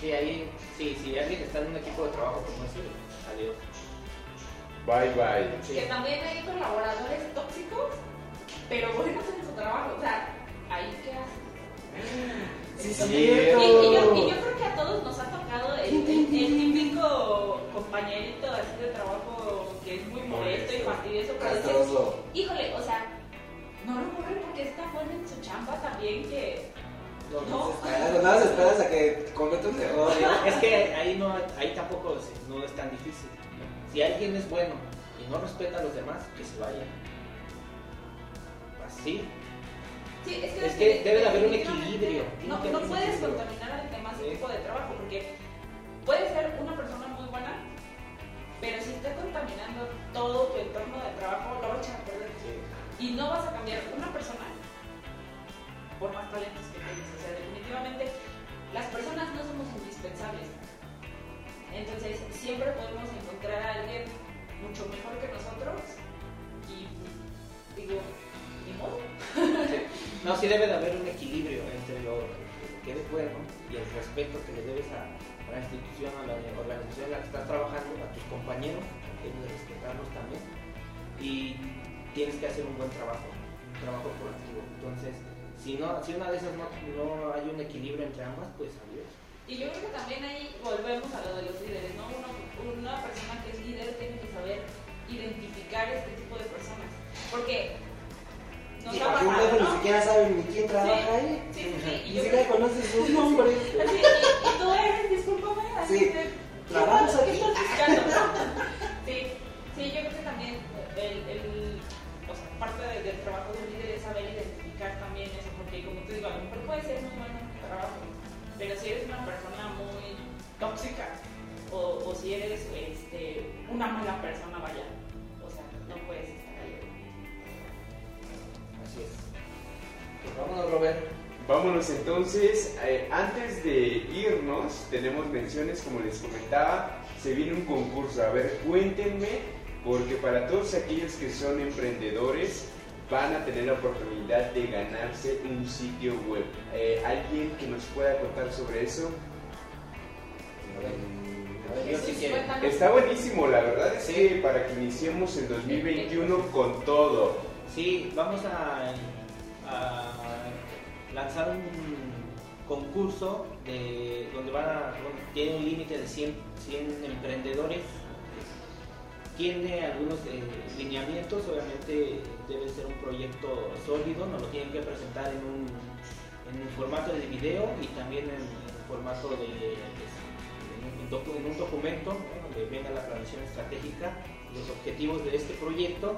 D: Sí, ahí, sí, si alguien está en un equipo de trabajo como ese, adiós.
A: Bye bye.
D: Sí.
E: que también hay colaboradores tóxicos, pero buenos en su trabajo. O sea, ahí qué haces.
F: Sí,
A: Sí.
E: Y, y yo, y yo creo que a todos nos ha tocado el, el- el típico compañerito así de trabajo que es muy molesto y fastidioso, pero dices, híjole, o sea, no lo corren porque está bueno en su chamba también que no.
F: Esperas, nada más esperas a que cometa un error. ¿no?
D: Es que ahí no, ahí tampoco es, no es tan difícil. Si alguien es bueno y no respeta a los demás, que se vaya. Así.
E: Sí, es que,
D: Es que debe de haber un equilibrio.
E: No, no puedes contaminar a los demás
D: Sí.
E: equipo de trabajo porque puede ser una persona muy buena, pero si está contaminando todo tu entorno de trabajo, lo va a echar a perder. Y no vas a cambiar una persona por más talentos que tienes. O sea, definitivamente las personas no somos indispensables. Entonces, siempre podemos encontrar a alguien mucho mejor que nosotros y digo,
D: No, sí debe de haber un equilibrio entre lo que eres bueno y el respeto que le debes a, la institución, a la organización en la que estás trabajando, a tus compañeros, debes de respetarlos también. Y tienes que hacer un buen trabajo, un trabajo proactivo. Entonces, si, no, si una de esas no, no hay un equilibrio entre ambas, pues adiós.
E: Y yo creo que también ahí volvemos a lo de los líderes, ¿no? Una persona que es líder tiene que saber identificar este tipo de personas. Porque nos
F: Y un
E: pasado,
F: jefe ni
E: ¿no?
F: siquiera sabe ni quién trabaja ahí.
E: Sí, sí,
F: Ni siquiera
E: creo
F: conoce sus nombres.
E: y, y tú eres, discúlpame, así
F: Sí.
E: de,
F: ¿Trabajas
E: ¿qué
F: aquí?
E: estás buscando? Sí, sí, yo creo que también el, el, o sea, parte de- del trabajo del líder es saber identificar también eso, porque como te digo, a lo mejor puede ser muy bueno en tu trabajo, pero si eres una persona muy tóxica o, o si eres este, una mala persona, vaya, o sea, no puedes
D: vámonos, Robert.
A: Vámonos entonces, eh, antes de irnos, tenemos menciones, como les comentaba, se viene un concurso. A ver, cuéntenme, porque para todos aquellos que son emprendedores, van a tener la oportunidad de ganarse un sitio web. Eh, ¿Alguien que nos pueda contar sobre eso? Está buenísimo, la verdad es
D: Sí.
A: que para que iniciemos el 2021 con todo.
D: Sí, vamos a lanzar un concurso de, donde van a, tiene un límite de 100, 100 emprendedores. Tiene algunos eh, lineamientos, obviamente debe ser un proyecto sólido, nos lo tienen que presentar en un, en un formato de video y también en, en formato de, en, un docu- en un documento donde venga la planeación estratégica, los objetivos de este proyecto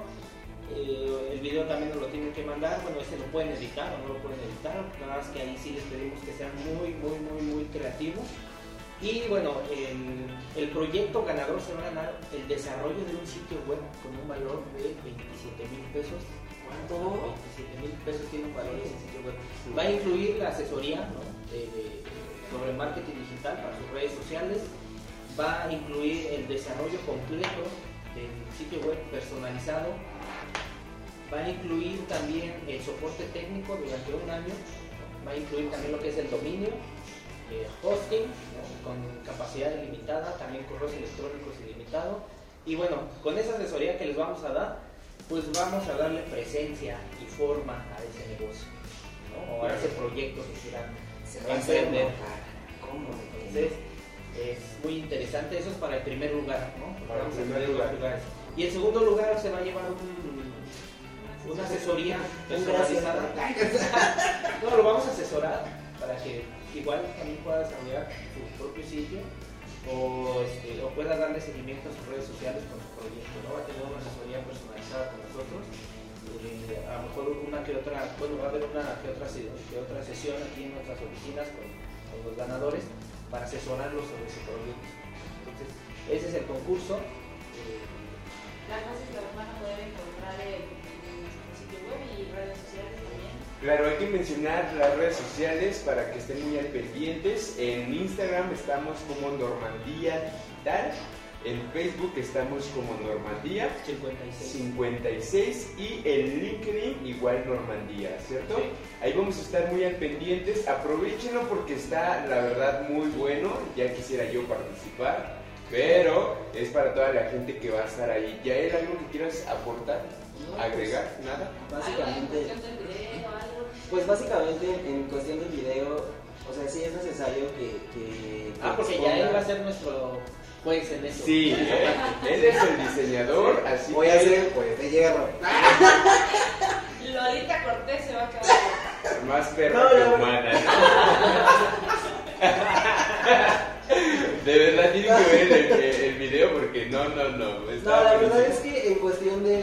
D: eh, el video también nos lo tienen que mandar, bueno, ese lo pueden editar o no lo pueden editar, nada más que ahí sí les pedimos que sean muy, muy, muy, muy creativos. Y bueno, el, el proyecto ganador se va a ganar el desarrollo de un sitio web con un valor de 27 mil pesos.
F: ¿Cuánto?
D: 27 mil pesos tiene un valor ese sitio web. Va a incluir la asesoría ¿no? de- de- sobre marketing digital para sus redes sociales. Va a incluir el desarrollo completo del sitio web personalizado. Va a incluir también el soporte técnico durante un año. Va a incluir también lo que es el dominio, eh, hosting, ¿no? con capacidad ilimitada, también correos electrónicos ilimitados. Y bueno, con esa asesoría que les vamos a dar, pues vamos a darle presencia y forma a ese negocio, ¿no? o a ese proyecto que quieran
F: a
D: emprender.
F: ¿Cómo?
D: Entonces, es muy interesante, eso es para el primer lugar, ¿no?
A: Para el
D: Vamos a
A: primer
D: tener
A: lugar.
D: lugares. Y en segundo lugar se va a llevar un- una asesoría personalizada. No, lo vamos a asesorar para que igual también pueda desarrollar su propio sitio o, este, o pueda darle seguimiento a sus redes sociales con su proyecto, ¿no? Va a tener una asesoría personalizada con nosotros. Eh, a lo mejor una que otra, bueno, va a haber una que otra, que otra sesión aquí en nuestras oficinas con, con los ganadores para asesorarlos sobre su proyecto. Entonces, ese es el concurso. Eh,
E: Las bases las van a poder encontrar en, y redes sociales también.
A: Claro, hay que mencionar las redes sociales para que estén muy al pendientes. En Instagram estamos como Normandía Digital. En Facebook estamos como Normandía
D: 56.
A: 56 y en LinkedIn igual Normandía, ¿cierto?
D: Sí.
A: Ahí vamos a estar muy al pendientes. Aprovechenlo porque está la verdad muy bueno. Ya quisiera yo participar, pero es para toda la gente que va a estar ahí. ¿Ya hay algo que quieras aportar? ¿Agregar? ¿Nada?
F: Básicamente, pues básicamente en cuestión del video, o sea, sí es necesario que... que
D: Ah,
F: que
D: porque ya él va a ser nuestro juez en eso.
A: Sí, él, él es el diseñador, así
F: Voy
A: que
F: a hacer pues de hierro.
E: Lolita Cortés se va a quedar.
A: más perra
F: No,
A: que humana. ¿no? De verdad tienen que ver el, el- video porque no, no, no.
F: No, la verdad es que en cuestión de,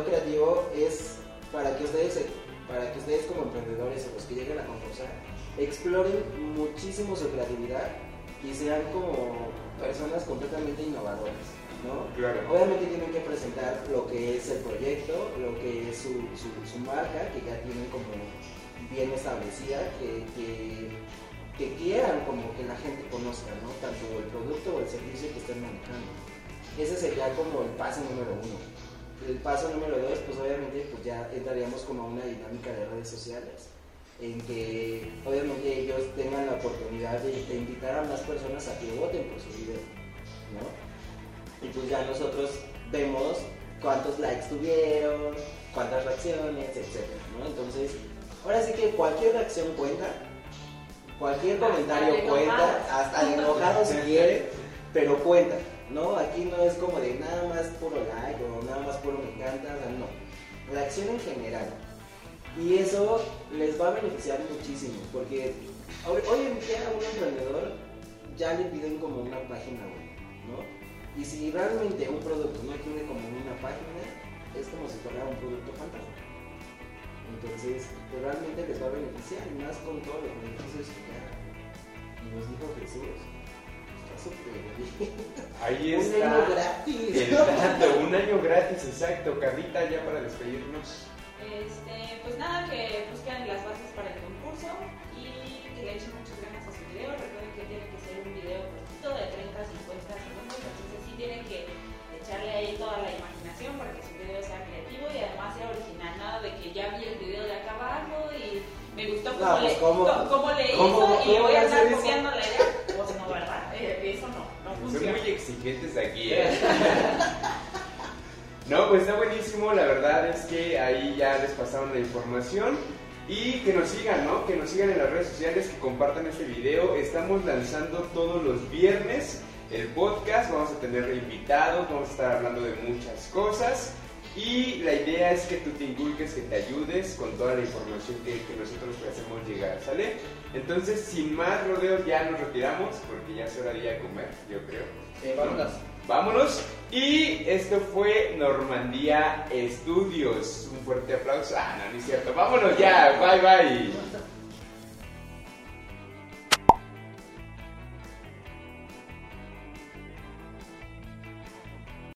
F: creativo es para que ustedes, para que ustedes como emprendedores o los que lleguen a concursar, exploren muchísimo su creatividad y sean como personas completamente innovadoras, ¿no?
A: Claro.
F: Obviamente tienen que presentar lo que es el proyecto, lo que es su, su- su marca, que ya tienen como bien establecida, que, que, que quieran como que la gente conozca, ¿no? Tanto el producto o el servicio que estén manejando. Ese sería como el paso número uno. El paso número dos, pues obviamente pues ya entraríamos como a una dinámica de redes sociales en que obviamente ellos tengan la oportunidad de, de invitar a más personas a que voten por su video, ¿no? Y pues ya nosotros vemos cuántos likes tuvieron, cuántas reacciones, etcétera, ¿no? Entonces, ahora sí que cualquier reacción cuenta, cualquier comentario cuenta, hasta enojado si quiere, pero cuenta, ¿no? Aquí no es como de nada más puro like o nada más puro me encanta, o sea, no. Reacción en general. Y eso les va a beneficiar muchísimo, porque hoy, en día a un emprendedor ya le piden como una página web, ¿no? Y si realmente un producto no tiene como una página, es como si fuera un producto fantasma. Entonces, realmente les va a beneficiar, y más con todos los beneficios que ya nos dijo Jesús. Está.
A: Ahí
F: Un año
A: está.
F: gratis.
A: El dato, un año gratis, exacto. Carlita, ya para despedirnos.
E: Este, pues nada, que busquen las bases para el concurso y que le echen muchas ganas a su video. Recuerden que tiene que ser un video cortito de 30 a 50 segundos, entonces sí tienen que echarle ahí toda la imaginación para que su video sea creativo y además sea original. Nada de que ya vi el video de acabarlo y me gustó
F: No,
E: cómo,
F: pues,
E: le,
F: ¿cómo?
E: le
F: ¿Cómo?
E: hizo y le
F: ¿Cómo
E: voy a
F: eso?
E: copiando la idea. Pues no, ¿verdad? Eh, eso no, no
A: Son muy exigentes aquí, ¿eh? No, pues está buenísimo, la verdad es que ahí ya les pasaron la información y que nos sigan, ¿no? Que nos sigan en las redes sociales, que compartan este video. Estamos lanzando todos los viernes el podcast, vamos a tener invitados, vamos a estar hablando de muchas cosas y la idea es que tú te inculques, que te ayudes con toda la información que, que nosotros te hacemos llegar, ¿sale? Entonces, sin más rodeos, ya nos retiramos porque ya es hora de ir a comer, yo creo.
D: Eh, vámonos.
A: Vámonos. Y esto fue Normandía Estudios. Un fuerte aplauso. Ah, no, no es cierto. Vámonos ya. Bye, bye.